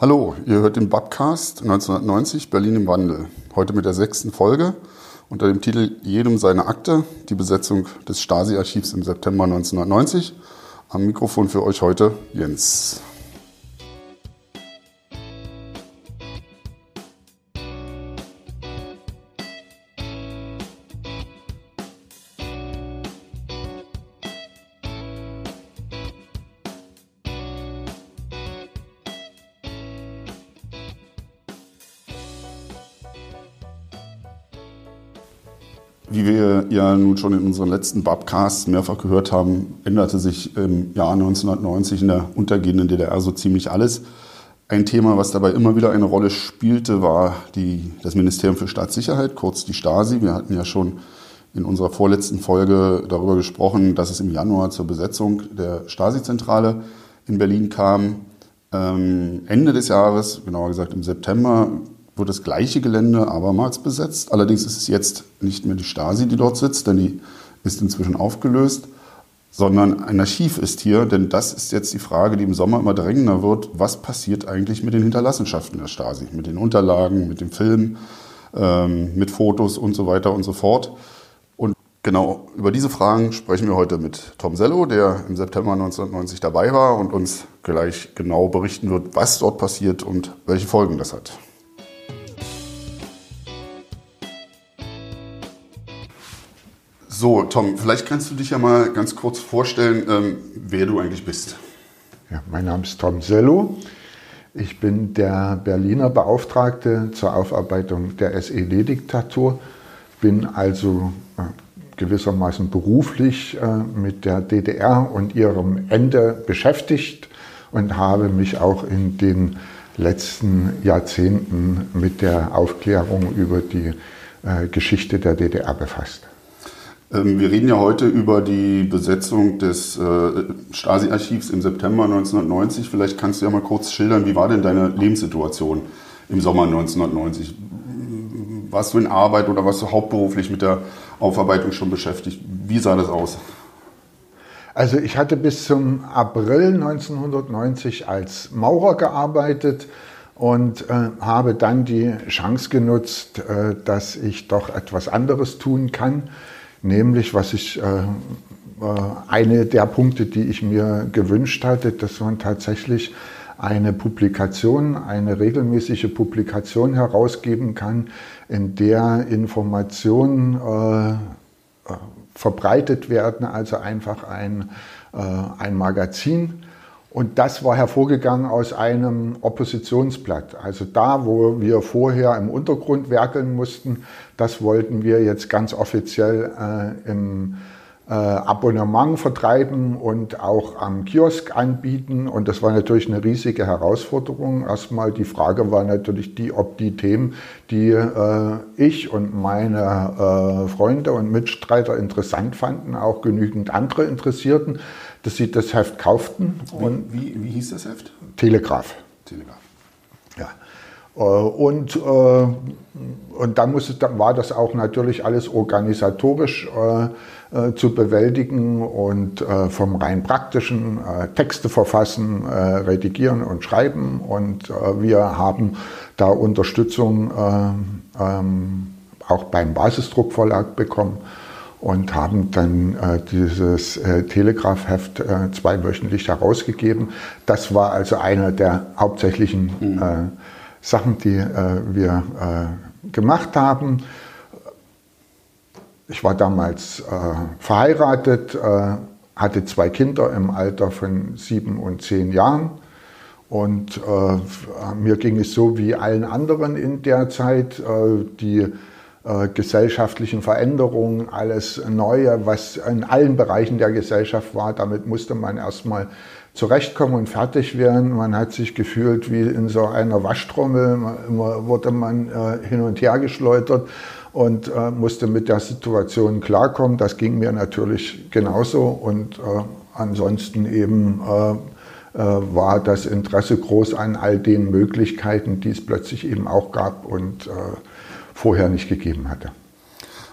Hallo, ihr hört den Babcast 1990 Berlin im Wandel. Heute mit der sechsten Folge unter dem Titel Jedem seine Akte, die Besetzung des Stasi-Archivs im September 1990. Am Mikrofon für euch heute Jens. Nun schon in unseren letzten Babcasts mehrfach gehört haben, änderte sich im Jahr 1990 in der untergehenden DDR so ziemlich alles. Ein Thema, was dabei immer wieder eine Rolle spielte, war die, das Ministerium für Staatssicherheit, kurz die Stasi. Wir hatten ja schon in unserer vorletzten Folge darüber gesprochen, dass es im Januar zur Besetzung der Stasi-Zentrale in Berlin kam. Ähm, Ende des Jahres, genauer gesagt im September, wird das gleiche Gelände abermals besetzt. Allerdings ist es jetzt nicht mehr die Stasi, die dort sitzt, denn die ist inzwischen aufgelöst, sondern ein Archiv ist hier, denn das ist jetzt die Frage, die im Sommer immer drängender wird. Was passiert eigentlich mit den Hinterlassenschaften der Stasi, mit den Unterlagen, mit dem Film, ähm, mit Fotos und so weiter und so fort? Und genau über diese Fragen sprechen wir heute mit Tom Sello, der im September 1990 dabei war und uns gleich genau berichten wird, was dort passiert und welche Folgen das hat. So, Tom, vielleicht kannst du dich ja mal ganz kurz vorstellen, ähm, wer du eigentlich bist. Ja, mein Name ist Tom Sello. Ich bin der Berliner Beauftragte zur Aufarbeitung der SED-Diktatur, bin also äh, gewissermaßen beruflich äh, mit der DDR und ihrem Ende beschäftigt und habe mich auch in den letzten Jahrzehnten mit der Aufklärung über die äh, Geschichte der DDR befasst. Ähm, wir reden ja heute über die Besetzung des äh, Stasi-Archivs im September 1990. Vielleicht kannst du ja mal kurz schildern, wie war denn deine Lebenssituation im Sommer 1990? Warst du in Arbeit oder warst du hauptberuflich mit der Aufarbeitung schon beschäftigt? Wie sah das aus? Also ich hatte bis zum April 1990 als Maurer gearbeitet und äh, habe dann die Chance genutzt, äh, dass ich doch etwas anderes tun kann nämlich was ich, äh, äh, eine der Punkte, die ich mir gewünscht hatte, dass man tatsächlich eine Publikation, eine regelmäßige Publikation herausgeben kann, in der Informationen äh, äh verbreitet werden, also einfach ein, äh, ein Magazin, und das war hervorgegangen aus einem Oppositionsblatt. Also da, wo wir vorher im Untergrund werkeln mussten, das wollten wir jetzt ganz offiziell äh, im äh, Abonnement vertreiben und auch am Kiosk anbieten. Und das war natürlich eine riesige Herausforderung. Erstmal die Frage war natürlich die, ob die Themen, die äh, ich und meine äh, Freunde und Mitstreiter interessant fanden, auch genügend andere interessierten dass sie das Heft kauften. Und wie, wie, wie hieß das Heft? Telegraph. Telegraph. Ja. Äh, und, äh, und dann, musste, dann war das auch natürlich alles organisatorisch äh, zu bewältigen und vom rein praktischen Texte verfassen, redigieren und schreiben. Und wir haben da Unterstützung ähm, auch beim Basisdruckverlag bekommen und haben dann äh, dieses äh, Telegraph-Heft äh, zweiwöchentlich herausgegeben. Das war also eine der hauptsächlichen mhm. äh, Sachen, die äh, wir äh, gemacht haben. Ich war damals verheiratet, hatte zwei Kinder im Alter von sieben und zehn Jahren. Und mir ging es so wie allen anderen in der Zeit, die äh, gesellschaftlichen Veränderungen, alles Neue, was in allen Bereichen der Gesellschaft war. Damit musste man erstmal zurechtkommen und fertig werden. Man hat sich gefühlt wie in so einer Waschtrommel. Immer wurde man äh, hin und her geschleudert und äh, musste mit der Situation klarkommen. Das ging mir natürlich genauso und äh, ansonsten eben äh, äh, war das Interesse groß an all den Möglichkeiten, die es plötzlich eben auch gab und vorher nicht gegeben hatte.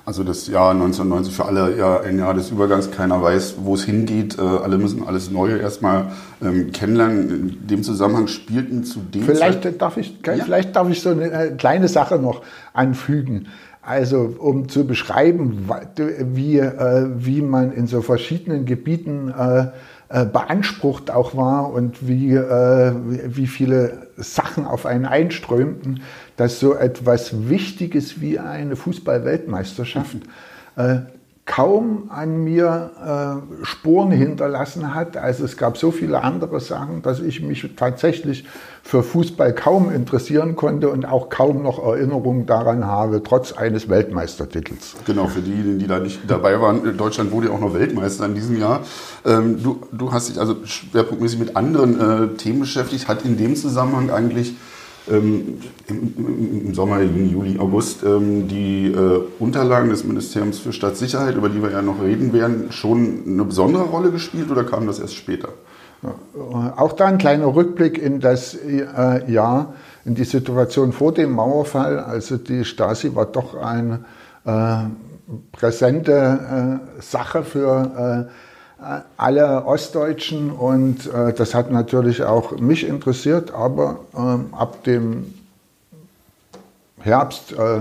Also das Jahr 1990 für alle ja ein Jahr des Übergangs. Keiner weiß, wo es hingeht. Äh, alle müssen alles Neue erstmal ähm, kennenlernen. In dem Zusammenhang spielten zu dem vielleicht Zeit darf ich ja? vielleicht darf ich so eine äh, kleine Sache noch anfügen. Also um zu beschreiben, wie, äh, wie man in so verschiedenen Gebieten äh, äh, beansprucht auch war und wie, äh, wie viele Sachen auf einen einströmten, dass so etwas Wichtiges wie eine Fußball-Weltmeisterschaft äh, kaum an mir äh, Spuren hinterlassen hat. Also es gab so viele andere Sachen, dass ich mich tatsächlich für Fußball kaum interessieren konnte und auch kaum noch Erinnerungen daran habe, trotz eines Weltmeistertitels. Genau, für diejenigen, die da nicht dabei waren, Deutschland wurde ja auch noch Weltmeister in diesem Jahr. Ähm, du, du hast dich also schwerpunktmäßig mit anderen äh, Themen beschäftigt. Hat in dem Zusammenhang eigentlich ähm, im, Sommer, Juni, Juli, August ähm, die äh, Unterlagen des Ministeriums für Staatssicherheit, über die wir ja noch reden werden, schon eine besondere Rolle gespielt oder kam das erst später? Auch da ein kleiner Rückblick in das äh, Jahr, in die Situation vor dem Mauerfall. Also die Stasi war doch eine äh, präsente äh, Sache für äh, alle Ostdeutschen und äh, das hat natürlich auch mich interessiert, aber äh, ab dem Herbst, äh,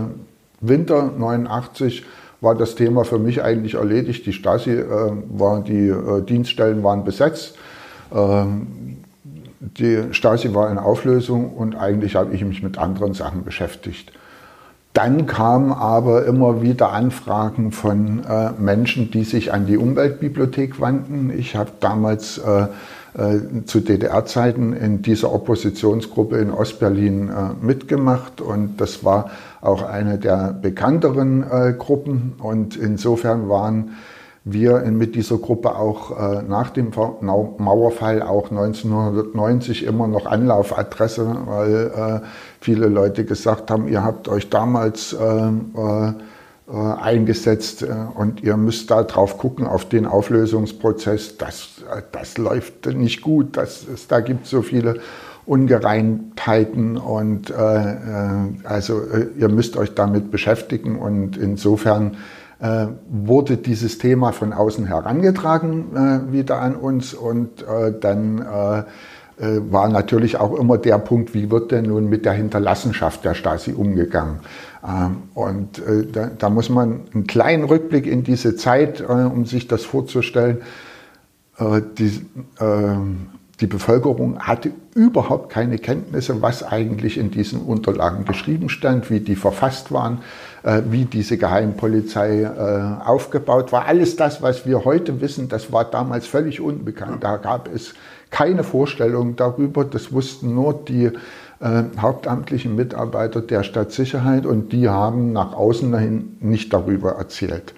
Winter 89 war das Thema für mich eigentlich erledigt. Die Stasi äh, war, die äh, Dienststellen waren besetzt. Ähm, die Stasi war in Auflösung und eigentlich habe ich mich mit anderen Sachen beschäftigt. Dann kamen aber immer wieder Anfragen von äh, Menschen, die sich an die Umweltbibliothek wandten. Ich habe damals äh, äh, zu DDR-Zeiten in dieser Oppositionsgruppe in Ostberlin äh, mitgemacht und das war auch eine der bekannteren äh, Gruppen und insofern waren wir mit dieser Gruppe auch äh, nach dem Mauerfall auch 1990 immer noch Anlaufadresse, weil äh, viele Leute gesagt haben, ihr habt euch damals äh, äh, eingesetzt und ihr müsst da drauf gucken auf den Auflösungsprozess. Das, das läuft nicht gut, das, da gibt es so viele Ungereimtheiten und äh, also ihr müsst euch damit beschäftigen und insofern äh, wurde dieses Thema von außen herangetragen äh, wieder an uns und äh, dann äh, äh, war natürlich auch immer der Punkt, wie wird denn nun mit der Hinterlassenschaft der Stasi umgegangen. Ähm, und äh, da, da, muss man einen kleinen Rückblick in diese Zeit, um sich das vorzustellen. Die, ähm, die Bevölkerung hatte überhaupt keine Kenntnisse, was eigentlich in diesen Unterlagen geschrieben stand, wie die verfasst waren, äh, wie diese Geheimpolizei äh, aufgebaut war. Alles das, was wir heute wissen, das war damals völlig unbekannt. Da gab es keine Vorstellung darüber. Das wussten nur die äh, hauptamtlichen Mitarbeiter der Stadtsicherheit und die haben nach außen hin nicht darüber erzählt.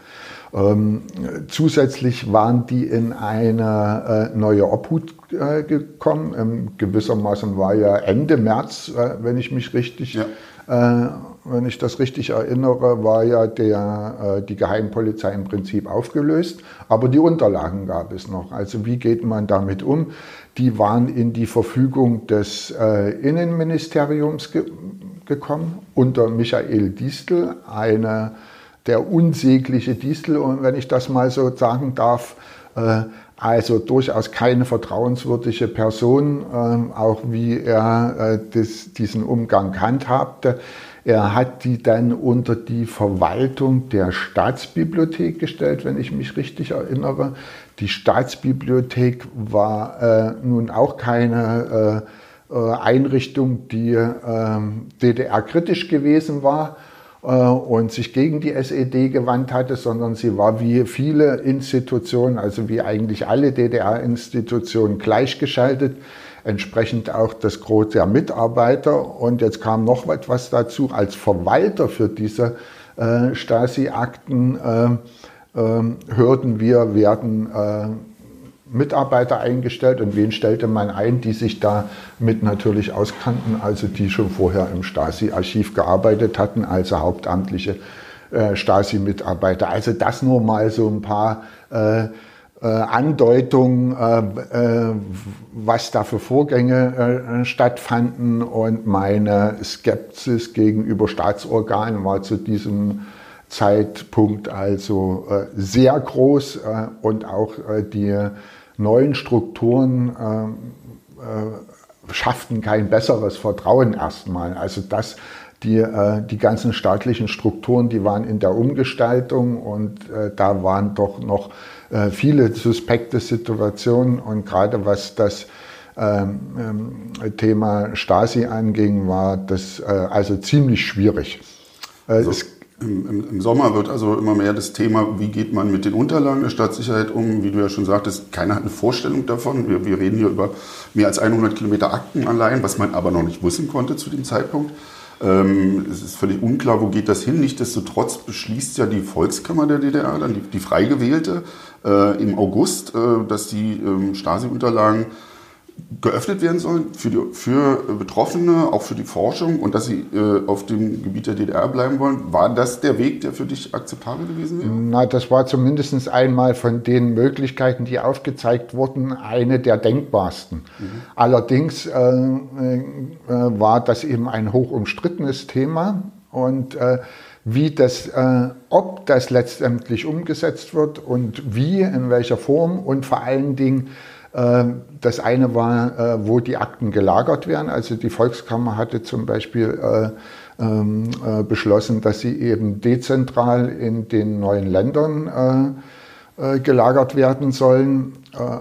Ähm, zusätzlich waren die in eine äh, neue Obhut äh, gekommen. Ähm, gewissermaßen war ja Ende März, äh, wenn ich mich richtig, ja. Äh, wenn ich das richtig erinnere, war ja der, äh, die Geheimpolizei im Prinzip aufgelöst. Aber die Unterlagen gab es noch. Also wie geht man damit um? Die waren in die Verfügung des äh, Innenministeriums ge gekommen unter Michael Distel, eine der unsägliche Distel, wenn ich das mal so sagen darf, äh, also durchaus keine vertrauenswürdige Person, äh, auch wie er äh, das, diesen Umgang handhabte. Er hat die dann unter die Verwaltung der Staatsbibliothek gestellt, wenn ich mich richtig erinnere. Die Staatsbibliothek war nun auch keine Einrichtung, die äh, DDR-kritisch gewesen war und sich gegen die SED gewandt hatte, sondern sie war wie viele Institutionen, also wie eigentlich alle DDR-Institutionen gleichgeschaltet, entsprechend auch das Gros der Mitarbeiter. Und jetzt kam noch etwas dazu, als Verwalter für diese äh, Stasi-Akten äh, äh, hörten wir, werden äh, Mitarbeiter eingestellt und wen stellte man ein, die sich damit natürlich auskannten, also die schon vorher im Stasi-Archiv gearbeitet hatten, also hauptamtliche äh, Stasi-Mitarbeiter. Also das nur mal so ein paar äh, äh, Andeutungen, äh, äh, was da für Vorgänge äh, stattfanden und meine Skepsis gegenüber Staatsorganen war zu diesem Zeitpunkt also äh, sehr groß äh, und auch äh, die neuen Strukturen schafften kein besseres Vertrauen erstmal. Also das, die, die ganzen staatlichen Strukturen, die waren in der Umgestaltung und da waren doch noch viele suspekte Situationen und gerade was das ähm, ähm, Thema Stasi anging, war das also ziemlich schwierig. Also. Es im, im, Sommer wird also immer mehr das Thema, wie geht man mit den Unterlagen der Staatssicherheit um. Wie du ja schon sagtest, keiner hat eine Vorstellung davon. Wir, wir reden hier über mehr als 100 Kilometer Akten allein, was man aber noch nicht wissen konnte zu dem Zeitpunkt. Ähm, es ist völlig unklar, wo geht das hin. Nichtsdestotrotz beschließt ja die Volkskammer der DDR, dann die, die frei gewählte, äh, im August, äh, dass die ähm, Stasi-Unterlagen geöffnet werden sollen für, die, für Betroffene, auch für die Forschung und dass sie äh, auf dem Gebiet der DDR bleiben wollen. War das der Weg, der für dich akzeptabel gewesen wäre? Na, das war zumindest einmal von den Möglichkeiten, die aufgezeigt wurden, eine der denkbarsten. Mhm. Allerdings äh, äh, war das eben ein hoch umstrittenes Thema und äh, wie das, äh, ob das letztendlich umgesetzt wird und wie, in welcher Form und vor allen Dingen das eine war, äh, wo die Akten gelagert werden. Also die Volkskammer hatte zum Beispiel äh, ähm, äh, beschlossen, dass sie eben dezentral in den neuen Ländern gelagert werden sollen.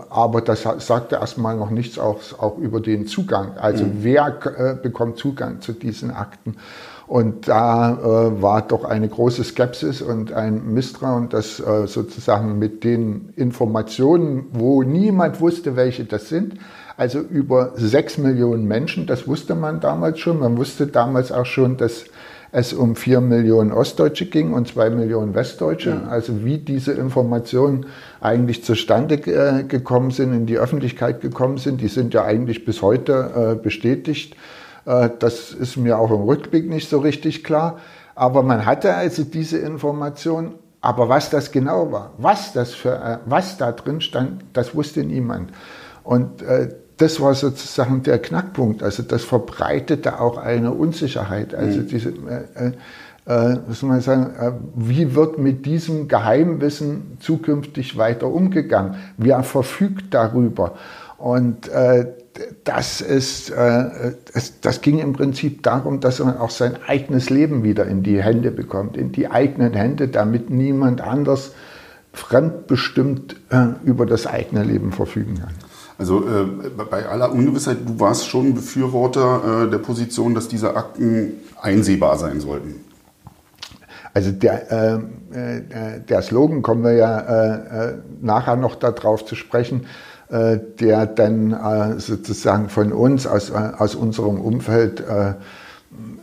Aber das sagte erstmal noch nichts auch, auch über den Zugang. Also mhm. wer bekommt Zugang zu diesen Akten? Und da äh, war doch eine große Skepsis und ein Misstrauen, dass äh, sozusagen mit den Informationen, wo niemand wusste, welche das sind, also über sechs Millionen Menschen, das wusste man damals schon. Man wusste damals auch schon, dass es um vier Millionen Ostdeutsche ging und zwei Millionen Westdeutsche. Mhm. Also wie diese Informationen eigentlich zustande äh, gekommen sind, in die Öffentlichkeit gekommen sind, die sind ja eigentlich bis heute äh, bestätigt. Äh, das ist mir auch im Rückblick nicht so richtig klar. Aber man hatte also diese Information. Aber was das genau war, was, das für, äh, was da drin stand, das wusste niemand. Und äh, das war sozusagen der Knackpunkt. Also das verbreitete auch eine Unsicherheit. Also mhm. diese, äh, äh, was soll man sagen, äh, wie wird mit diesem Geheimwissen zukünftig weiter umgegangen? Wer verfügt darüber? Und äh, das, ist, äh, das, das ging im Prinzip darum, dass man auch sein eigenes Leben wieder in die Hände bekommt, in die eigenen Hände, damit niemand anders fremdbestimmt äh, über das eigene Leben verfügen kann. Also äh, bei aller Ungewissheit, du warst schon Befürworter äh, der Position, dass diese Akten einsehbar sein sollten. Also der, äh, äh der Slogan kommen wir ja nachher noch darauf zu sprechen, der dann äh, sozusagen von uns aus, äh, aus unserem Umfeld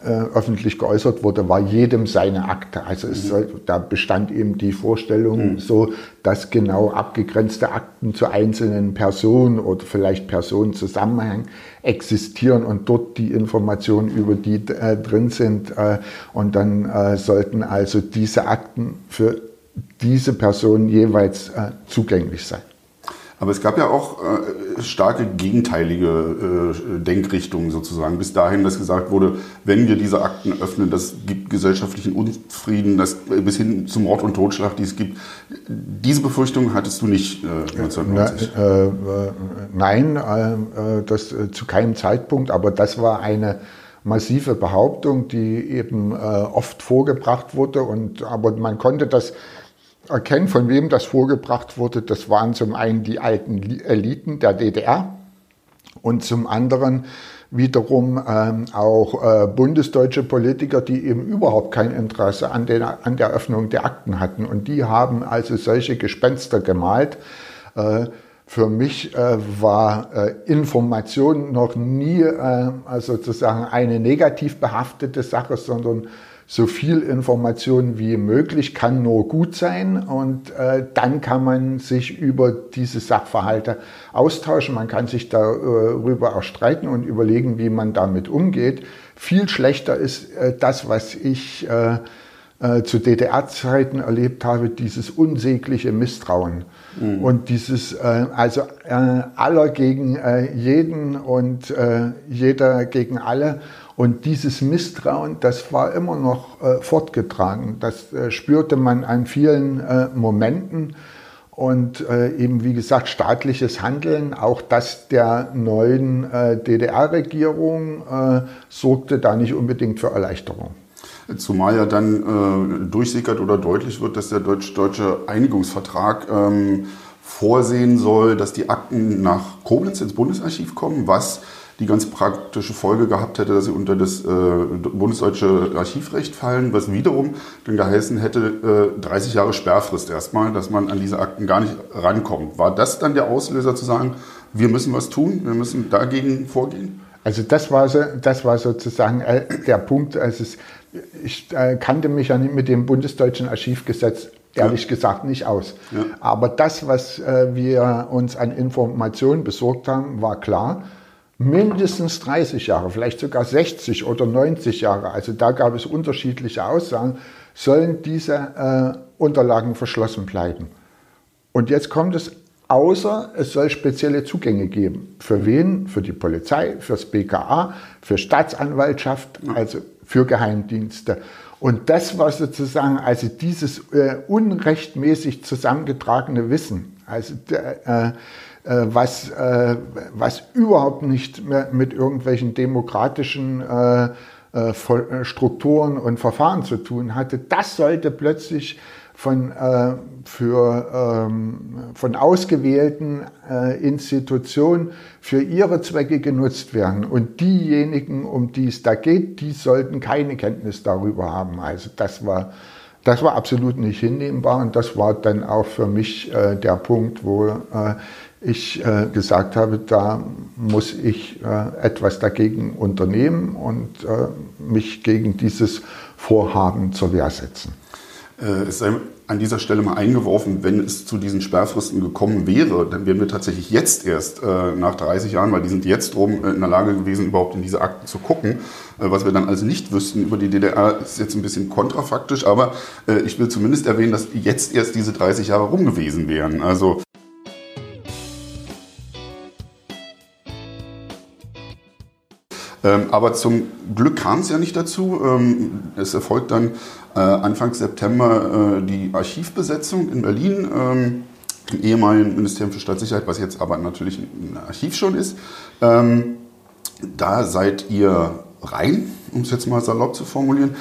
öffentlich geäußert wurde, war jedem seine Akte. Also es mhm. da bestand eben die Vorstellung, mhm. so dass genau abgegrenzte Akten zu einzelnen Personen oder vielleicht Personenzusammenhängen existieren und dort die Informationen über die äh, drin sind. Äh, und dann äh, sollten also diese Akten für diese Personen jeweils zugänglich sein. Aber es gab ja auch äh, starke gegenteilige äh, Denkrichtungen sozusagen. Bis dahin, dass gesagt wurde, wenn wir diese Akten öffnen, das gibt gesellschaftlichen Unfrieden, das äh, bis hin zum Mord und Totschlag, die es gibt. Diese Befürchtung hattest du nicht äh, 1990? Na, äh, äh, nein, das zu keinem Zeitpunkt. Aber das war eine massive Behauptung, die eben oft vorgebracht wurde. Und aber man konnte das erkennen, von wem das vorgebracht wurde. Das waren zum einen die alten Eliten der DDR und zum anderen wiederum ähm, auch äh, bundesdeutsche Politiker, die eben überhaupt kein Interesse an, den, an der Öffnung der Akten hatten. Und die haben also solche Gespenster gemalt. Äh, für mich äh, war äh, Information noch nie äh, sozusagen eine negativ behaftete Sache, sondern so viel Information wie möglich kann nur gut sein und äh, dann kann man sich über diese Sachverhalte austauschen. Man kann sich darüber auch streiten und überlegen, wie man damit umgeht. Viel schlechter ist äh, das, was ich äh, äh, zu DDR-Zeiten erlebt habe, dieses unsägliche Misstrauen mhm. und dieses, äh, also äh, aller gegen äh, jeden und äh, jeder gegen alle. Und dieses Misstrauen, das war immer noch äh, fortgetragen. Das spürte man an vielen Momenten. Und eben, wie gesagt, staatliches Handeln, auch das der neuen DDR-Regierung, sorgte da nicht unbedingt für Erleichterung. Zumal ja dann äh, durchsickert oder deutlich wird, dass der deutsch-deutsche Einigungsvertrag ähm, vorsehen soll, dass die Akten nach Koblenz ins Bundesarchiv kommen, was die ganz praktische Folge gehabt hätte, dass sie unter das äh, bundesdeutsche Archivrecht fallen, was wiederum dann geheißen hätte, äh, 30 Jahre Sperrfrist erstmal, dass man an diese Akten gar nicht rankommt. War das dann der Auslöser zu sagen, wir müssen was tun, wir müssen dagegen vorgehen? Also das war, so, das war sozusagen äh, der Punkt, als es ich äh, kannte mich ja mit dem bundesdeutschen Archivgesetz ehrlich ja. gesagt nicht aus. Ja. Aber das, was äh, wir uns an Informationen besorgt haben, war klar. Mindestens 30 Jahre, vielleicht sogar 60 oder 90 Jahre, also da gab es unterschiedliche Aussagen, sollen diese äh, Unterlagen verschlossen bleiben. Und jetzt kommt es, außer es soll spezielle Zugänge geben. Für wen? Für die Polizei, fürs BKA, für Staatsanwaltschaft, also für Geheimdienste. Und das war sozusagen, also dieses äh, unrechtmäßig zusammengetragene Wissen, also äh, was, äh, was überhaupt nicht mehr mit irgendwelchen demokratischen äh, äh, Strukturen und Verfahren zu tun hatte, das sollte plötzlich von, äh, für, ähm, von ausgewählten äh, Institutionen für ihre Zwecke genutzt werden. Und diejenigen, um die es da geht, die sollten keine Kenntnis darüber haben. Also das war, das war absolut nicht hinnehmbar und das war dann auch für mich äh, der Punkt, wo äh, ich äh, gesagt habe, da muss ich äh, etwas dagegen unternehmen und mich gegen dieses Vorhaben zur Wehr setzen. Äh, es sei an dieser Stelle mal eingeworfen, wenn es zu diesen Sperrfristen gekommen wäre, dann wären wir tatsächlich jetzt erst äh, nach 30 Jahren, weil die sind jetzt drum äh, in der Lage gewesen, überhaupt in diese Akten zu gucken. Äh, was wir dann also nicht wüssten über die DDR, ist jetzt ein bisschen kontrafaktisch, aber äh, ich will zumindest erwähnen, dass jetzt erst diese 30 Jahre rum gewesen wären. Also Ähm, aber zum Glück kam es ja nicht dazu. Ähm, es erfolgt dann äh, Anfang September äh, die Archivbesetzung in Berlin ähm, im ehemaligen Ministerium für Staatssicherheit, was jetzt aber natürlich ein Archiv schon ist. Ähm, da seid ihr rein, um es jetzt mal salopp zu formulieren.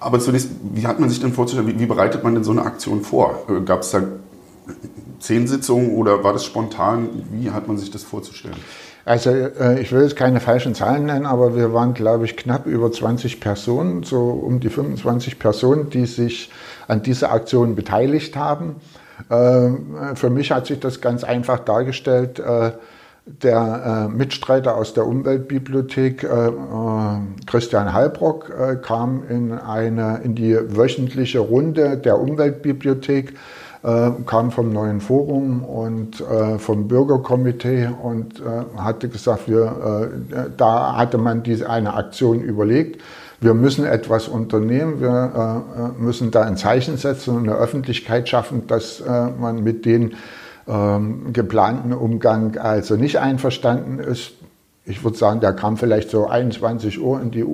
Aber zunächst, wie hat man sich denn vorzustellen, wie, wie bereitet man denn so eine Aktion vor? Äh, Gab es da zehn Sitzungen oder war das spontan? Wie hat man sich das vorzustellen? Also äh, ich will jetzt keine falschen Zahlen nennen, aber wir waren, glaube ich, knapp über 20 Personen, so um die 25 Personen, die sich an dieser Aktion beteiligt haben. Äh, für mich hat sich das ganz einfach dargestellt. Äh, der Mitstreiter aus der Umweltbibliothek, Christian Halbrock, kam in, eine, in die wöchentliche Runde der Umweltbibliothek äh, kam vom neuen Forum und äh, vom Bürgerkomitee und äh, hatte gesagt, wir, äh, da hatte man diese eine Aktion überlegt. Wir müssen etwas unternehmen, wir äh, müssen da ein Zeichen setzen und eine Öffentlichkeit schaffen, dass man mit den ähm, geplanten Umgang also nicht einverstanden ist. Ich würde sagen, der kam vielleicht so 21 Uhr in die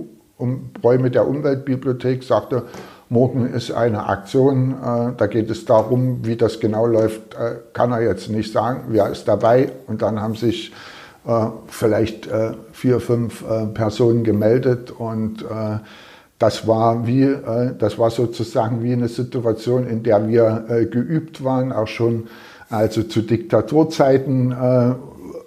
um Räume der Umweltbibliothek, sagte, Morgen ist eine Aktion, äh, da geht es darum, wie das genau läuft, äh, kann er jetzt nicht sagen. Wer ist dabei? Und dann haben sich äh, vielleicht äh, vier, fünf äh, Personen gemeldet und das war wie, das war sozusagen wie eine Situation, in der wir geübt waren, auch schon also zu Diktaturzeiten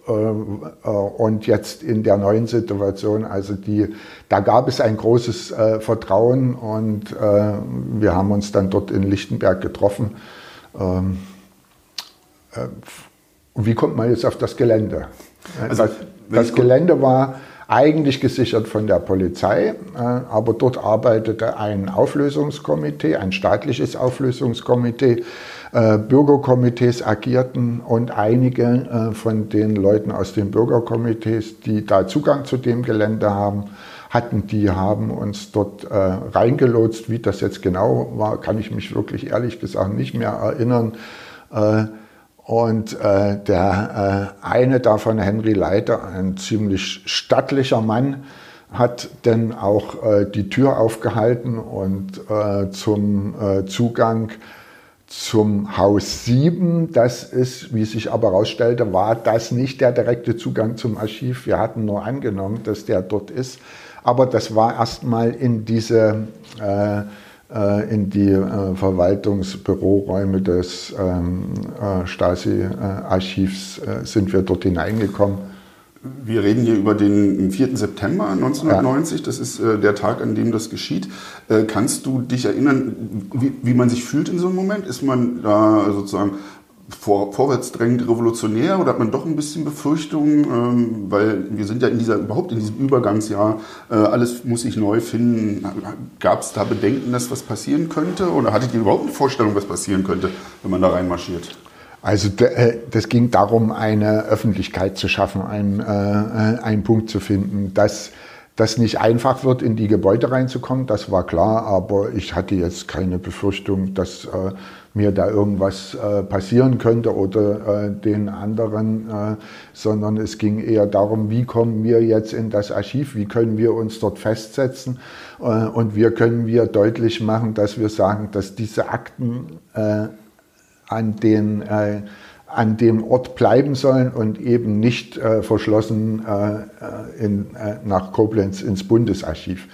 und jetzt in der neuen Situation, also die, da gab es ein großes äh, Vertrauen und äh, wir haben uns dann dort in Lichtenberg getroffen. Ähm, äh, wie kommt man jetzt auf das Gelände? Also, das, das Gelände war eigentlich gesichert von der Polizei, äh, aber dort arbeitete ein Auflösungskomitee, ein staatliches Auflösungskomitee, äh, Bürgerkomitees agierten und einige äh, von den Leuten aus den Bürgerkomitees, die da Zugang zu dem Gelände haben, hatten. Die haben uns dort äh, reingelotst. Wie das jetzt genau war, kann ich mich wirklich ehrlich gesagt nicht mehr erinnern. Äh, und äh, der äh, eine davon, Henry Leiter, ein ziemlich stattlicher Mann, hat dann auch äh, die Tür aufgehalten und äh, zum äh, Zugang zum Haus 7, das ist, wie sich aber herausstellte, war das nicht der direkte Zugang zum Archiv. Wir hatten nur angenommen, dass der dort ist. Aber das war erstmal in diese äh, äh, in die äh, Verwaltungsbüroräume des ähm, äh, Stasi-Archivs sind wir dort hineingekommen. Wir reden hier über den 4. September 1990, ja. das ist der Tag, an dem das geschieht. kannst du dich erinnern, wie, wie, man sich fühlt in so einem Moment? Ist man da sozusagen vor, vorwärtsdrängend revolutionär oder hat man doch ein bisschen Befürchtungen, ähm, weil wir sind ja in dieser, überhaupt in diesem Übergangsjahr, äh, alles muss sich neu finden. Gab es da Bedenken, dass was passieren könnte oder hattet ihr überhaupt eine Vorstellung, was passieren könnte, wenn man da reinmarschiert? Also äh, das ging darum, eine Öffentlichkeit zu schaffen, einen, äh, einen Punkt zu finden, dass das nicht einfach wird, in die Gebäude reinzukommen, das war klar, aber ich hatte jetzt keine Befürchtung, dass äh, mir da irgendwas äh, passieren könnte oder äh, den anderen, äh, sondern es ging eher darum, wie kommen wir jetzt in das Archiv, wie können wir uns dort festsetzen äh, und wie können wir deutlich machen, dass wir sagen, dass diese Akten äh, an den äh, an dem Ort bleiben sollen und eben nicht äh, verschlossen äh, in, äh, nach Koblenz ins Bundesarchiv.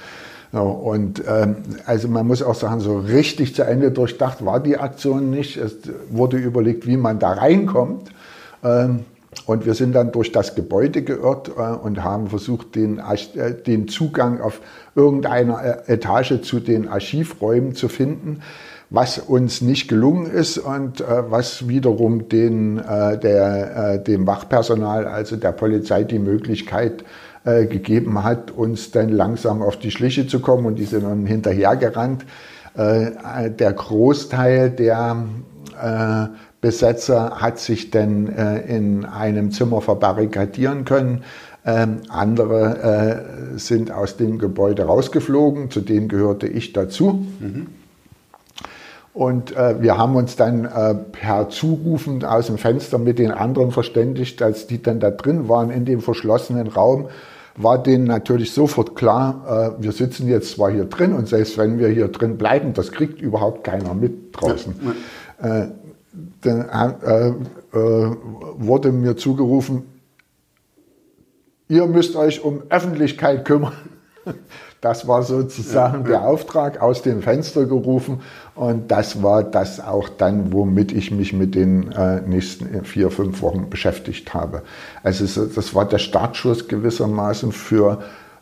So, und ähm, also man muss auch sagen, so richtig zu Ende durchdacht war die Aktion nicht. Es wurde überlegt, wie man da reinkommt. Ähm, und wir sind dann durch das Gebäude geirrt äh, und haben versucht, den, äh, den Zugang auf irgendeiner äh, Etage zu den Archivräumen zu finden, was uns nicht gelungen ist und äh, was wiederum den, äh, der, äh, dem Wachpersonal, also der Polizei, die Möglichkeit äh, gegeben hat, uns dann langsam auf die Schliche zu kommen und die sind dann hinterhergerannt. Äh, der Großteil der äh, Besetzer hat sich dann äh, in einem Zimmer verbarrikadieren können. Ähm, andere äh, sind aus dem Gebäude rausgeflogen, zu denen gehörte ich dazu. Mhm. Und äh, wir haben uns dann äh, per Zurufen aus dem Fenster mit den anderen verständigt, als die dann da drin waren in dem verschlossenen Raum war denen natürlich sofort klar, äh, wir sitzen jetzt zwar hier drin und selbst wenn wir hier drin bleiben, das kriegt überhaupt keiner mit draußen. Ja. Äh, dann äh, äh, wurde mir zugerufen, ihr müsst euch um Öffentlichkeit kümmern. Das war sozusagen der Auftrag aus dem Fenster gerufen und das war das auch dann, womit ich mich mit den äh, nächsten vier, fünf Wochen beschäftigt habe. Also das war der Startschuss gewissermaßen für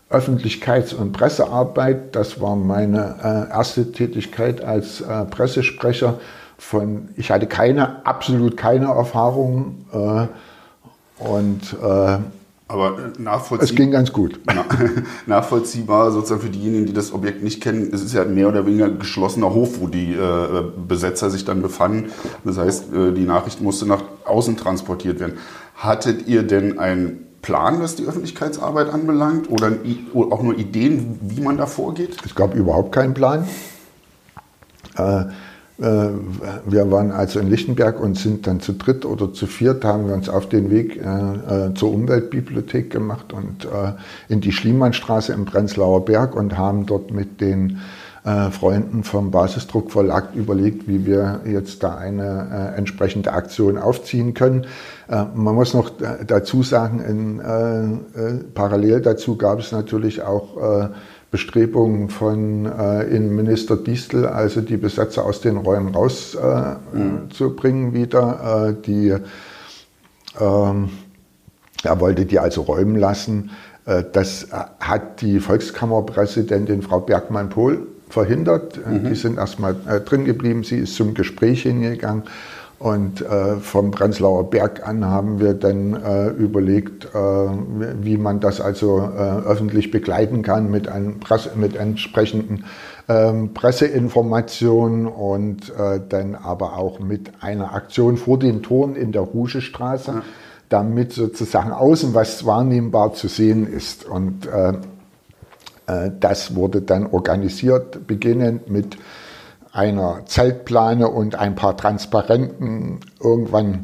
Öffentlichkeits- und Pressearbeit. Das war meine äh, erste Tätigkeit als äh, Pressesprecher. Von, ich hatte keine, absolut keine Erfahrung äh, und äh, aber nachvollziehbar. Es ging ganz gut. nachvollziehbar sozusagen für diejenigen, die das Objekt nicht kennen. Es ist ja mehr oder weniger ein geschlossener Hof, wo die äh, Besetzer sich dann befanden. Das heißt, äh, die Nachricht musste nach außen transportiert werden. Hattet ihr denn einen Plan, was die Öffentlichkeitsarbeit anbelangt? Oder auch nur Ideen, wie man da vorgeht? Es gab überhaupt keinen Plan. Äh, äh, wir waren also in Lichtenberg und sind dann zu dritt oder zu viert, haben wir uns auf den Weg äh, äh, zur Umweltbibliothek gemacht und in die Schliemannstraße im Prenzlauer Berg und haben dort mit den Freunden vom Basisdruckverlag überlegt, wie wir jetzt da eine entsprechende Aktion aufziehen können. man muss noch dazu sagen, in, parallel dazu gab es natürlich auch Bestrebungen von äh, Innenminister Distel, also die Besetzer aus den Räumen rauszubringen äh, mhm. wieder. Äh, die, ähm, er wollte die also räumen lassen. Äh, das hat die Volkskammerpräsidentin Frau Bergmann-Pohl verhindert. Mhm. Die sind erstmal äh, drin geblieben. Sie ist zum Gespräch hingegangen. Und äh, vom Prenzlauer Berg an haben wir dann äh, überlegt, äh, wie man das also äh, öffentlich begleiten kann mit, einem Presse, mit entsprechenden ähm, Presseinformationen und äh, dann aber auch mit einer Aktion vor den Toren in der Rugestraße, ja. damit sozusagen außen was wahrnehmbar zu sehen ist. Und äh, Äh, das wurde dann organisiert, beginnend mit einer Zeltplane und ein paar Transparenten. Irgendwann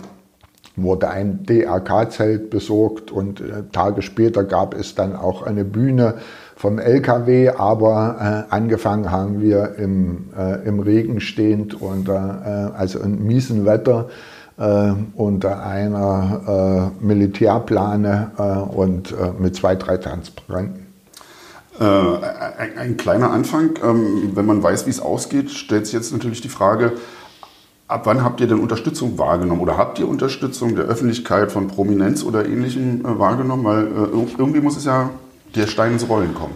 wurde ein DRK-Zelt besorgt und äh, Tage später gab es dann auch eine Bühne vom LKW, aber äh, angefangen haben wir im, äh, im Regen stehend unter, äh, also in miesen Wetter äh, unter einer äh, Militärplane und mit zwei, drei Transparenten. Ein, ein, kleiner Anfang, ähm, wenn man weiß, wie es ausgeht, stellt sich jetzt natürlich die Frage, Ab wann habt ihr denn Unterstützung wahrgenommen oder habt ihr Unterstützung der Öffentlichkeit von Prominenz oder Ähnlichem äh, wahrgenommen? Weil äh, irgendwie muss es ja der Stein ins Rollen kommen.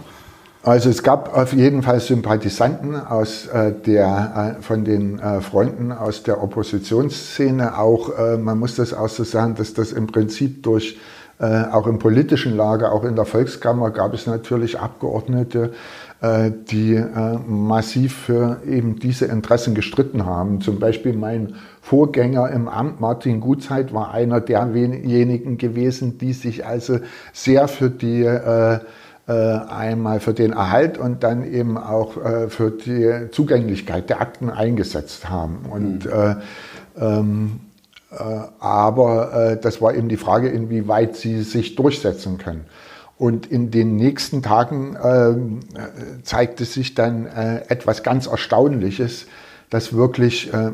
Also es gab auf jeden Fall Sympathisanten aus äh, der, äh, von den äh, Freunden aus der Oppositionsszene. Auch äh, man muss das auch so sagen, dass das im Prinzip durch auch im politischen Lager, auch in der Volkskammer gab es natürlich Abgeordnete, äh, die äh, massiv für eben diese Interessen gestritten haben. Zum Beispiel mein Vorgänger im Amt, Martin Gutzeit, war einer derjenigen gewesen, die sich also sehr für die äh, einmal für den Erhalt und dann eben auch für die Zugänglichkeit der Akten eingesetzt haben. Und mhm. ähm, aber das war eben die Frage, inwieweit sie sich durchsetzen können. Und in den nächsten Tagen äh, zeigte sich dann äh, etwas ganz Erstaunliches, dass wirklich äh, äh,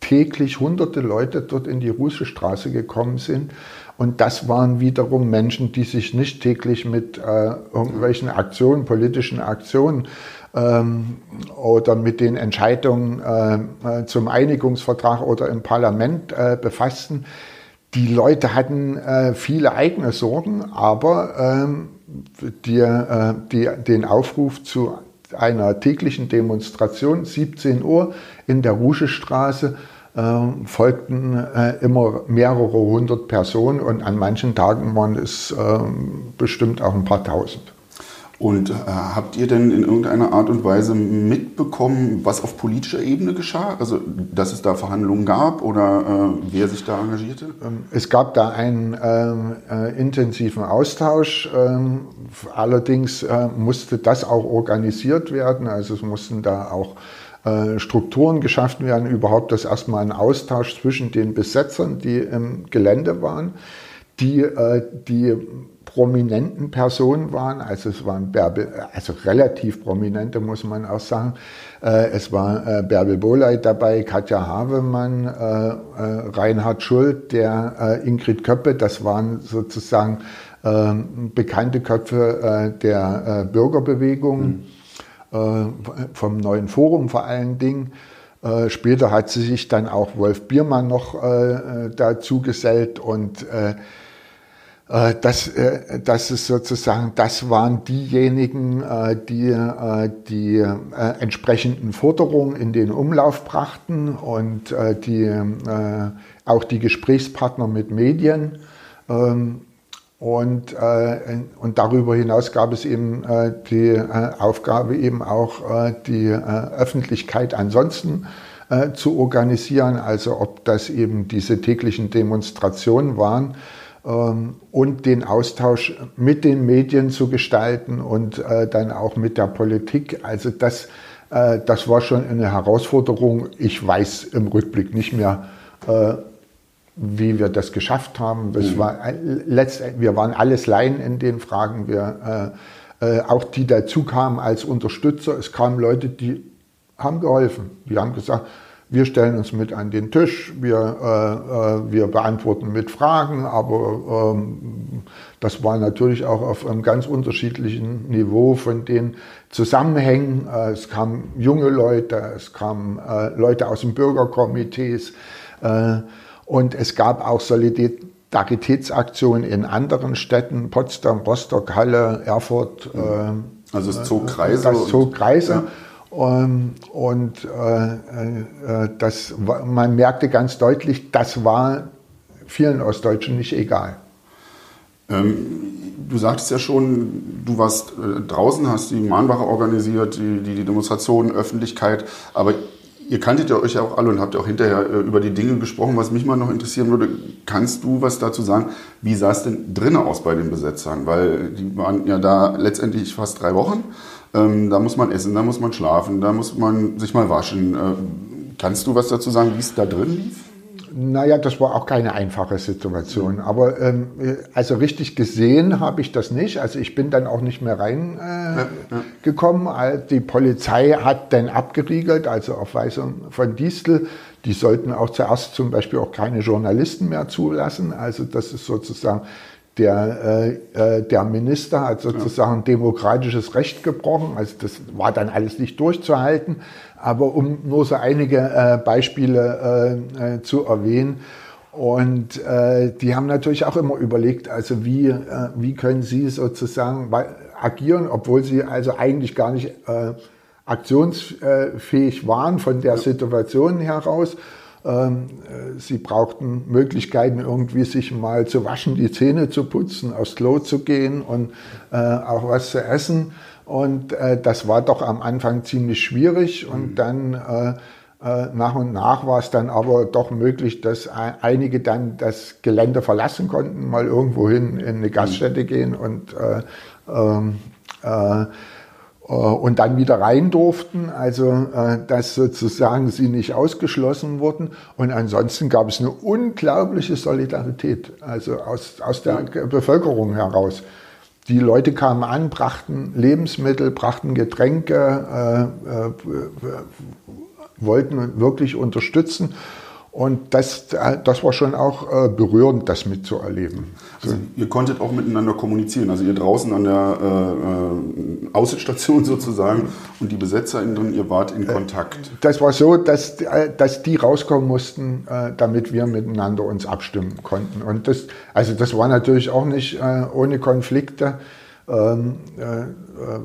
täglich hunderte Leute dort in die Ruße Straße gekommen sind. Und das waren wiederum Menschen, die sich nicht täglich mit äh, irgendwelchen Aktionen, politischen Aktionen ähm, oder mit den Entscheidungen äh, zum Einigungsvertrag oder im Parlament befassten, die Leute hatten äh, viele eigene Sorgen, aber ähm, die, äh, die, den Aufruf zu einer täglichen Demonstration, 17 Uhr in der Ruschestraße, äh, folgten äh, immer mehrere hundert Personen und an manchen Tagen waren es ähm, bestimmt auch ein paar tausend. Und äh, habt ihr denn in irgendeiner Art und Weise mitbekommen, was auf politischer Ebene geschah? Also, dass es da Verhandlungen gab oder äh, wer sich da engagierte? Ähm, es gab da einen ähm, äh, intensiven Austausch. Ähm, allerdings äh, musste das auch organisiert werden. Also, es mussten da auch äh, Strukturen geschaffen werden, überhaupt das erstmal ein Austausch zwischen den Besetzern, die im Gelände waren, die, äh, die prominenten Personen waren. Also es waren Bärbel, also relativ prominente, muss man auch sagen. Äh, es war äh, Bärbel Bohleit dabei, Katja Havemann, äh, Reinhard Schult, der Ingrid Köppe. Das waren sozusagen ähm, bekannte Köpfe der Bürgerbewegung, mhm. vom neuen Forum vor allen Dingen. Später hat sie sich dann auch Wolf Biermann noch dazu gesellt und äh, das, äh, das ist sozusagen, das waren diejenigen, äh, die die entsprechenden Forderungen in den Umlauf brachten und die, auch die Gesprächspartner mit Medien. Ähm, und, und darüber hinaus gab es eben die Aufgabe, eben auch die Öffentlichkeit ansonsten zu organisieren, also ob das eben diese täglichen Demonstrationen waren und den Austausch mit den Medien zu gestalten und äh, dann auch mit der Politik. Also das, äh, das war schon eine Herausforderung. Ich weiß im Rückblick nicht mehr, äh, wie wir das geschafft haben. Das mhm. war, wir waren alles Laien in den Fragen. Wir, auch die dazu kamen als Unterstützer. Es kamen Leute, die haben geholfen. Die haben gesagt, wir stellen uns mit an den Tisch, wir, äh, äh, wir beantworten mit Fragen, aber ähm, das war natürlich auch auf einem ganz unterschiedlichen Niveau von den Zusammenhängen. Äh, es kamen junge Leute, es kamen äh, Leute aus den Bürgerkomitees äh, und es gab auch Solidaritätsaktionen in anderen Städten, Potsdam, Rostock, Halle, Erfurt. Äh, also es zog Kreise. Das zog Kreise. Ja. Und, und äh, äh, das, man merkte ganz deutlich, das war vielen Ostdeutschen nicht egal. Ähm, du sagtest ja schon, du warst äh, draußen, hast die Mahnwache organisiert, die, die, die Demonstrationen, Öffentlichkeit, aber Ihr kanntet ja euch ja auch alle und habt ja auch hinterher äh, über die Dinge gesprochen. Was mich mal noch interessieren würde, kannst du was dazu sagen? Wie sah es denn drinnen aus bei den Besetzern? Weil die waren ja da letztendlich fast drei Wochen. Ähm, da muss man essen, da muss man schlafen, da muss man sich mal waschen. Äh, kannst du was dazu sagen, wie es da drin lief? Naja, das war auch keine einfache Situation. Aber ähm, also richtig gesehen habe ich das nicht. Also ich bin dann auch nicht mehr reingekommen. Äh, ja. Die Polizei hat dann abgeriegelt, also auf Weisung von Distel. Die sollten auch zuerst zum Beispiel auch keine Journalisten mehr zulassen. Also das ist sozusagen der, äh, äh der Minister hat sozusagen ja. demokratisches Recht gebrochen. Also das war dann alles nicht durchzuhalten. Aber um nur so einige äh, Beispiele äh, äh, zu erwähnen, und äh, die haben natürlich auch immer überlegt, also wie, äh, wie können sie sozusagen agieren, obwohl sie also eigentlich gar nicht äh, aktionsfähig waren von der Situation heraus. Ähm, äh, sie brauchten Möglichkeiten, irgendwie sich mal zu waschen, die Zähne zu putzen, aufs Klo zu gehen und äh, auch was zu essen. Und äh, das war doch am Anfang ziemlich schwierig und mhm. dann nach und nach war es dann aber doch möglich, dass einige dann das Gelände verlassen konnten, mal irgendwohin in eine Gaststätte mhm. gehen und, äh, ähm, äh, äh, und dann wieder rein durften, also äh, dass sozusagen sie nicht ausgeschlossen wurden. Und ansonsten gab es eine unglaubliche Solidarität, also aus, aus der Bevölkerung heraus. Die Leute kamen an, brachten Lebensmittel, brachten Getränke, äh, äh, wollten wirklich unterstützen. Und das, das war schon auch äh, berührend, das mitzuerleben. Also ihr konntet auch miteinander kommunizieren, also ihr draußen an der äh, äh Außenstation sozusagen und die BesetzerInnen, ihr wart in äh, Kontakt. Das war so, dass, dass die rauskommen mussten, damit wir miteinander uns abstimmen konnten. Und das, also das war natürlich auch nicht ohne Konflikte. Ähm,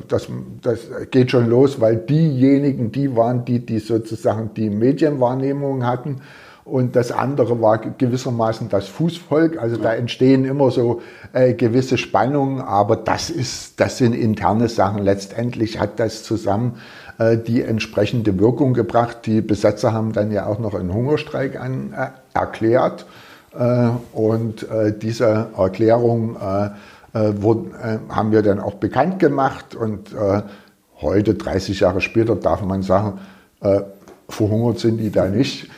das, das geht schon los, weil diejenigen, die waren, die, die sozusagen die Medienwahrnehmung hatten, und das andere war gewissermaßen das Fußvolk. Also da entstehen immer so äh, gewisse Spannungen, aber das ist, das sind interne Sachen. Letztendlich hat das zusammen äh, die entsprechende Wirkung gebracht. Die Besetzer haben dann ja auch noch einen Hungerstreik an, äh, erklärt äh, und äh, diese Erklärung äh, wurden, haben wir dann auch bekannt gemacht und heute, 30 Jahre später, darf man sagen, verhungert sind die da nicht.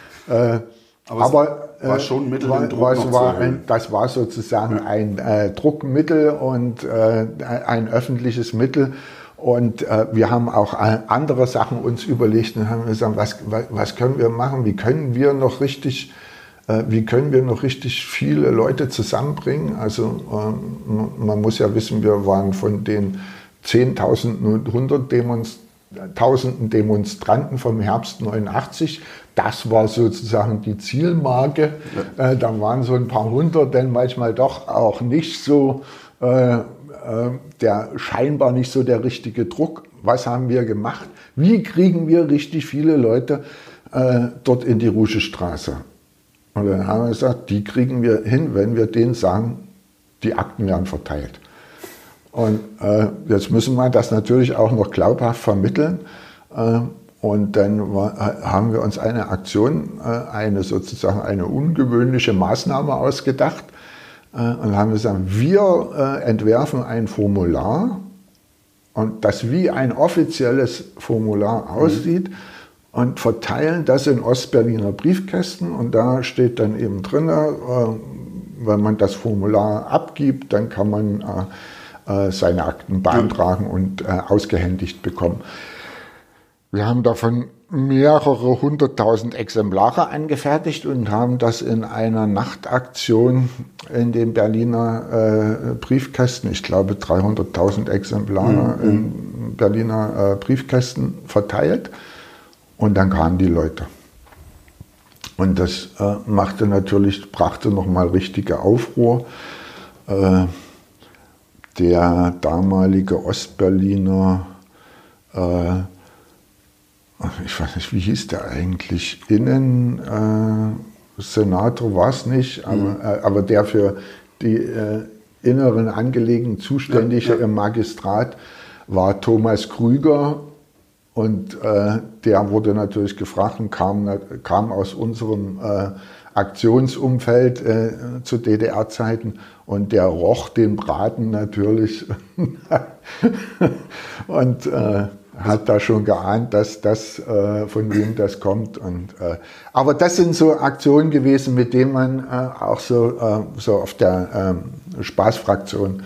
Aber, Aber war schon Mittel, war, Druck war, war ein, Das war sozusagen ja. ein äh, Druckmittel und äh, ein öffentliches Mittel. Und äh, wir haben auch andere Sachen uns überlegt und haben gesagt, was, was können wir machen? Wie können wir noch richtig, äh, wie können wir noch richtig viele Leute zusammenbringen? Also ähm, man muss ja wissen, wir waren von den 10.000 100 Demonstrationen tausenden Demonstranten vom Herbst 89. Das war sozusagen die Zielmarke. Ja. Äh, da waren so ein paar hundert, denn manchmal doch auch nicht so, äh, äh, der scheinbar nicht so der richtige Druck. Was haben wir gemacht? Wie kriegen wir richtig viele Leute äh, dort in die Rougestraße? Und dann haben wir gesagt, die kriegen wir hin, wenn wir denen sagen, die Akten werden verteilt. Und äh, jetzt müssen wir das natürlich auch noch glaubhaft vermitteln. Äh, und dann war, haben wir uns eine Aktion, äh, eine sozusagen eine ungewöhnliche Maßnahme ausgedacht äh, und haben gesagt, wir äh, entwerfen ein Formular und das wie ein offizielles Formular mhm. aussieht mhm. und verteilen das in Ostberliner Briefkästen und da steht dann eben drin, äh, wenn man das Formular abgibt, dann kann man äh, seine Akten beantragen und äh, ausgehändigt bekommen. Wir haben davon mehrere hunderttausend Exemplare angefertigt und haben das in einer Nachtaktion in den Berliner äh, Briefkästen, ich glaube 300.000 Exemplare mhm. in Berliner äh, Briefkästen verteilt. Und dann kamen die Leute. Und das äh, machte natürlich, brachte nochmal richtige Aufruhr. Äh, der damalige Ostberliner, äh, ich weiß nicht, wie hieß der eigentlich, Innensenator äh, war es nicht, aber, mhm. äh, aber der für die äh, inneren Angelegenheiten zuständige ja, ja. im Magistrat war Thomas Krüger Und äh, der wurde natürlich gefragt und kam, kam aus unserem äh, Aktionsumfeld äh, zu DDR-Zeiten und der roch den Braten natürlich und äh, hat da schon geahnt, dass das äh, von wem das kommt. Und, äh, aber das sind so Aktionen gewesen, mit denen man äh, auch so, äh, so auf der ähm, Spaßfraktion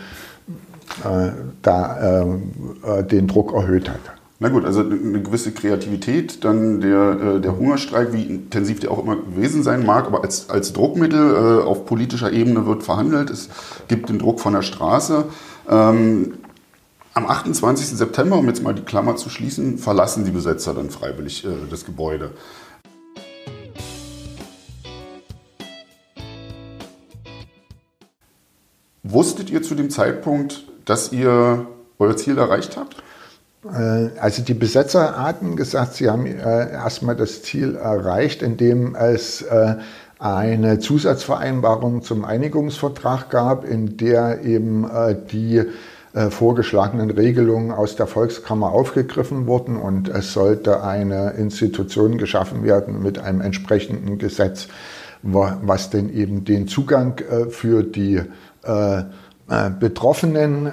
da ähm, äh, den Druck erhöht hat. Na gut, also eine gewisse Kreativität, dann der, der Hungerstreik, wie intensiv der auch immer gewesen sein mag, aber als, als Druckmittel auf politischer Ebene wird verhandelt. Es gibt den Druck von der Straße. Ähm, am 28. September, um jetzt mal die Klammer zu schließen, verlassen die Besetzer dann freiwillig äh, das Gebäude. Wusstet ihr zu dem Zeitpunkt, dass ihr euer Ziel erreicht habt? Äh, also die Besetzer hatten gesagt, sie haben äh, erstmal das Ziel erreicht, indem es äh, eine Zusatzvereinbarung zum Einigungsvertrag gab, in der eben die vorgeschlagenen Regelungen aus der Volkskammer aufgegriffen wurden und es sollte eine Institution geschaffen werden mit einem entsprechenden Gesetz, was denn eben den Zugang für die Betroffenen,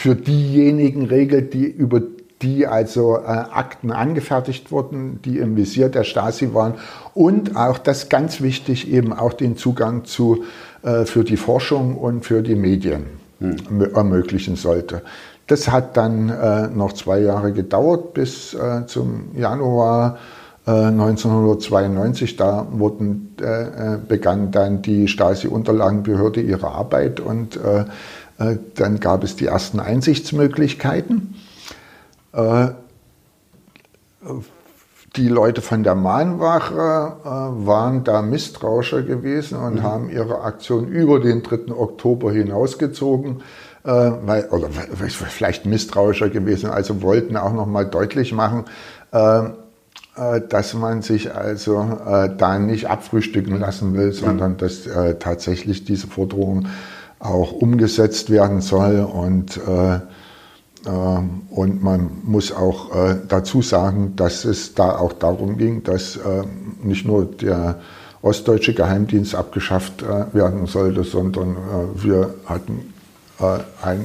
für diejenigen regelt, die über die also äh, Akten angefertigt wurden, die im Visier der Stasi waren und auch das ganz wichtig eben auch den Zugang zu äh, für die Forschung und für die Medien ermöglichen sollte. Das hat dann äh, noch zwei Jahre gedauert bis äh, zum Januar äh, 1992. Da wurden, äh, äh, begann dann die Stasi-Unterlagenbehörde ihre Arbeit und äh, dann gab es die ersten Einsichtsmöglichkeiten die Leute von der Mahnwache äh, waren da misstrauischer gewesen und mhm. haben ihre Aktion über den 3. Oktober hinausgezogen, äh, weil, oder vielleicht misstrauischer gewesen, also wollten auch nochmal deutlich machen, äh, äh, dass man sich also äh, da nicht abfrühstücken lassen will, sondern dass äh, tatsächlich diese Forderung auch umgesetzt werden soll und ähm, und man muss auch äh, dazu sagen, dass es da auch darum ging, dass äh, nicht nur der ostdeutsche Geheimdienst abgeschafft äh, werden sollte, sondern wir hatten ein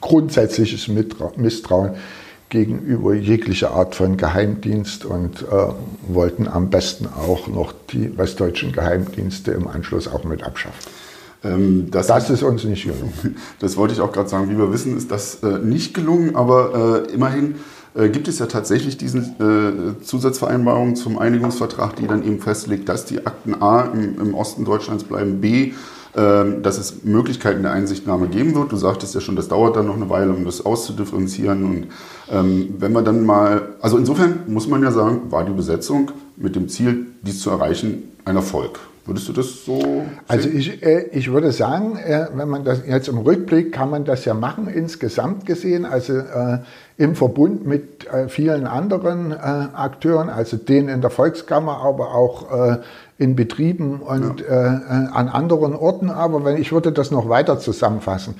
grundsätzliches Misstrauen gegenüber jeglicher Art von Geheimdienst und wollten am besten auch noch die westdeutschen Geheimdienste im Anschluss auch mit abschaffen. Ähm, das, das, ist uns nicht gelungen. Das wollte ich auch gerade sagen. Wie wir wissen, ist das äh, nicht gelungen, aber äh, immerhin äh, gibt es ja tatsächlich diese äh, Zusatzvereinbarung zum Einigungsvertrag, die dann eben festlegt, dass die Akten A im, im Osten Deutschlands bleiben, B, ähm, dass es Möglichkeiten der Einsichtnahme geben wird. Du sagtest ja schon, das dauert dann noch eine Weile, um das auszudifferenzieren. Und ähm, wenn man dann mal, also insofern muss man ja sagen, war die Besetzung mit dem Ziel, dies zu erreichen, ein Erfolg. Würdest du das so? Sehen? Also ich, äh, ich würde sagen, äh, wenn man das jetzt im Rückblick kann man das ja machen insgesamt gesehen, also äh, im Verbund mit äh, vielen anderen äh, Akteuren, also denen in der Volkskammer, aber auch äh, in Betrieben und ja. an anderen Orten. Aber wenn ich würde das noch weiter zusammenfassen,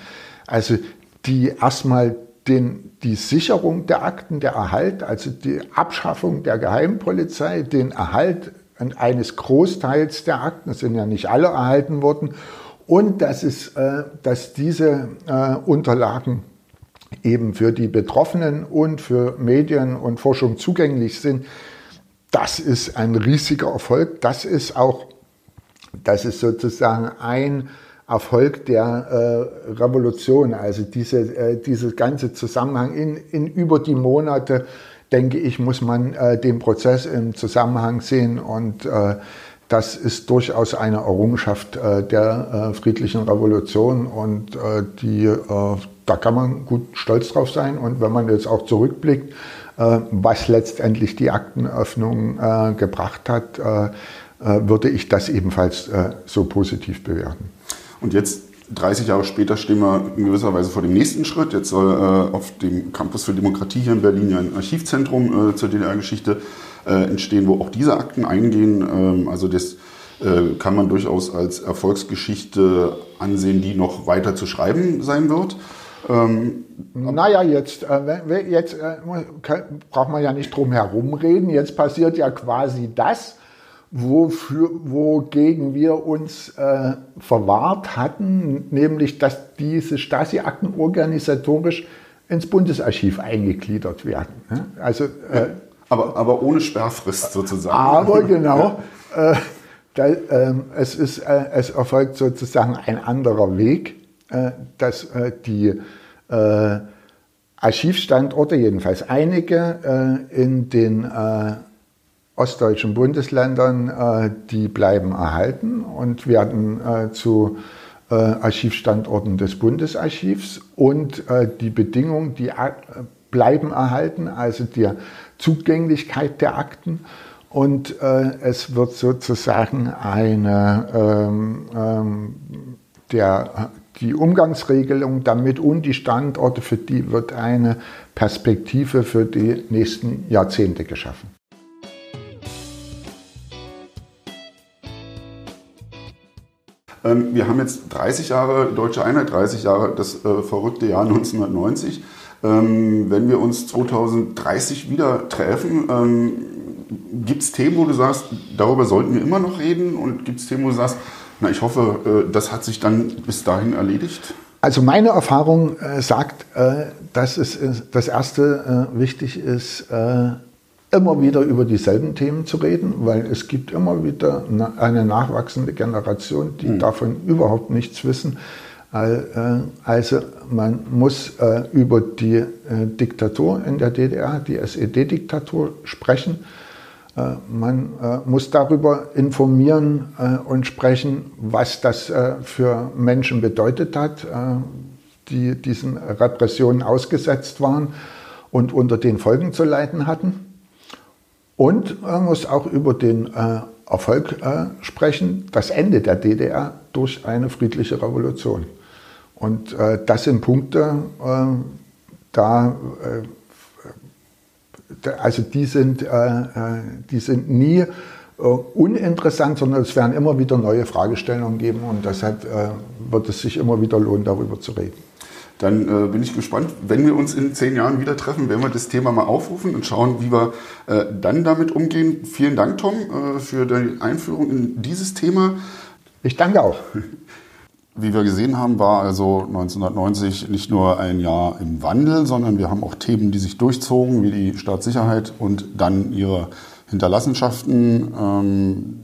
also die erstmal den, die Sicherung der Akten, der Erhalt, also die Abschaffung der Geheimpolizei, den Erhalt eines Großteils der Akten, es sind ja nicht alle erhalten worden, und dass, es, äh, dass diese äh, Unterlagen eben für die Betroffenen und für Medien und Forschung zugänglich sind, das ist ein riesiger Erfolg. Das ist auch, das ist sozusagen ein Erfolg der äh, Revolution, also diese, dieses ganze Zusammenhang in, in über die Monate denke ich, muss man äh, den Prozess im Zusammenhang sehen und äh, das ist durchaus eine Errungenschaft äh, der äh, friedlichen Revolution und äh, die, äh, da kann man gut stolz drauf sein. Und wenn man jetzt auch zurückblickt, was letztendlich die Aktenöffnung gebracht hat, würde ich das ebenfalls so positiv bewerten. Und jetzt 30 Jahre später stehen wir in gewisser Weise vor dem nächsten Schritt. Jetzt soll äh, auf dem Campus für Demokratie hier in Berlin ein Archivzentrum äh, zur DDR-Geschichte äh, entstehen, wo auch diese Akten eingehen. Ähm, also das äh, kann man durchaus als Erfolgsgeschichte ansehen, die noch weiter zu schreiben sein wird. Ähm, naja, jetzt, äh, jetzt äh, braucht man ja nicht drum herum reden. Jetzt passiert ja quasi das, wofür, wogegen wir uns äh, verwahrt hatten, nämlich dass diese Stasi-Akten organisatorisch ins Bundesarchiv eingegliedert werden. Ne? Also, äh, aber, aber ohne Sperrfrist sozusagen. Aber genau. Äh, da, ähm, es, ist, äh, es erfolgt sozusagen ein anderer Weg, äh, dass äh, die Archivstandorte, jedenfalls einige in den ostdeutschen Bundesländern, die bleiben erhalten und werden zu Archivstandorten des Bundesarchivs und die Bedingungen, die bleiben erhalten, also die Zugänglichkeit der Akten und äh, es wird sozusagen eine, ähm, ähm, der, die Umgangsregelung damit und die Standorte, für die wird eine Perspektive für die nächsten Jahrzehnte geschaffen. Ähm, wir haben jetzt 30 Jahre Deutsche Einheit, 30 Jahre das äh, verrückte Jahr 1990. Ähm, wenn wir uns 2030 wieder treffen, ähm, gibt es Themen, wo du sagst, darüber sollten wir immer noch reden? Und gibt es Themen, wo du sagst, na, ich hoffe, äh, das hat sich dann bis dahin erledigt? Also meine Erfahrung äh, sagt, äh, dass es äh, das Erste äh, wichtig ist, äh, immer wieder über dieselben Themen zu reden, weil es gibt immer wieder eine nachwachsende Generation, die mhm. davon überhaupt nichts wissen. Also man muss über die Diktatur in der DDR, die SED-Diktatur sprechen äh, man äh, muss darüber informieren äh, und sprechen, was das für Menschen bedeutet hat, die diesen Repressionen ausgesetzt waren und unter den Folgen zu leiden hatten. Und man muss auch über den Erfolg sprechen, das Ende der DDR durch eine friedliche Revolution. Und das sind Punkte, da also die sind, äh, äh, die sind nie äh, uninteressant, sondern es werden immer wieder neue Fragestellungen geben und deshalb äh, wird es sich immer wieder lohnen, darüber zu reden. Dann äh, bin ich gespannt, wenn wir uns in zehn Jahren wieder treffen, werden wir das Thema mal aufrufen und schauen, wie wir äh, dann damit umgehen. Vielen Dank, Tom, für die Einführung in dieses Thema. Ich danke auch. Wie wir gesehen haben, war also 1990 nicht nur ein Jahr im Wandel, sondern wir haben auch Themen, die sich durchzogen, wie die Staatssicherheit und dann ihre Hinterlassenschaften. Ähm,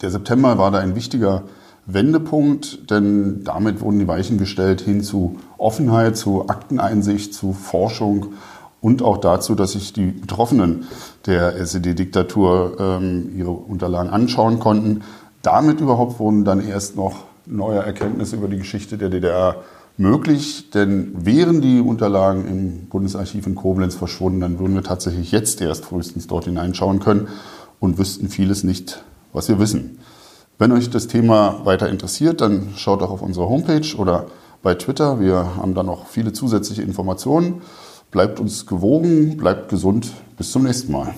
der September war da ein wichtiger Wendepunkt, denn damit wurden die Weichen gestellt hin zu Offenheit, zu Akteneinsicht, zu Forschung und auch dazu, dass sich die Betroffenen der SED-Diktatur ähm, ihre Unterlagen anschauen konnten. Damit überhaupt wurden dann erst noch neue Erkenntnisse über die Geschichte der DDR möglich, denn wären die Unterlagen im Bundesarchiv in Koblenz verschwunden, dann würden wir tatsächlich jetzt erst frühestens dort hineinschauen können und wüssten vieles nicht, was wir wissen. Wenn euch das Thema weiter interessiert, dann schaut auch auf unsere Homepage oder bei Twitter. Wir haben da noch viele zusätzliche Informationen. Bleibt uns gewogen, bleibt gesund. Bis zum nächsten Mal.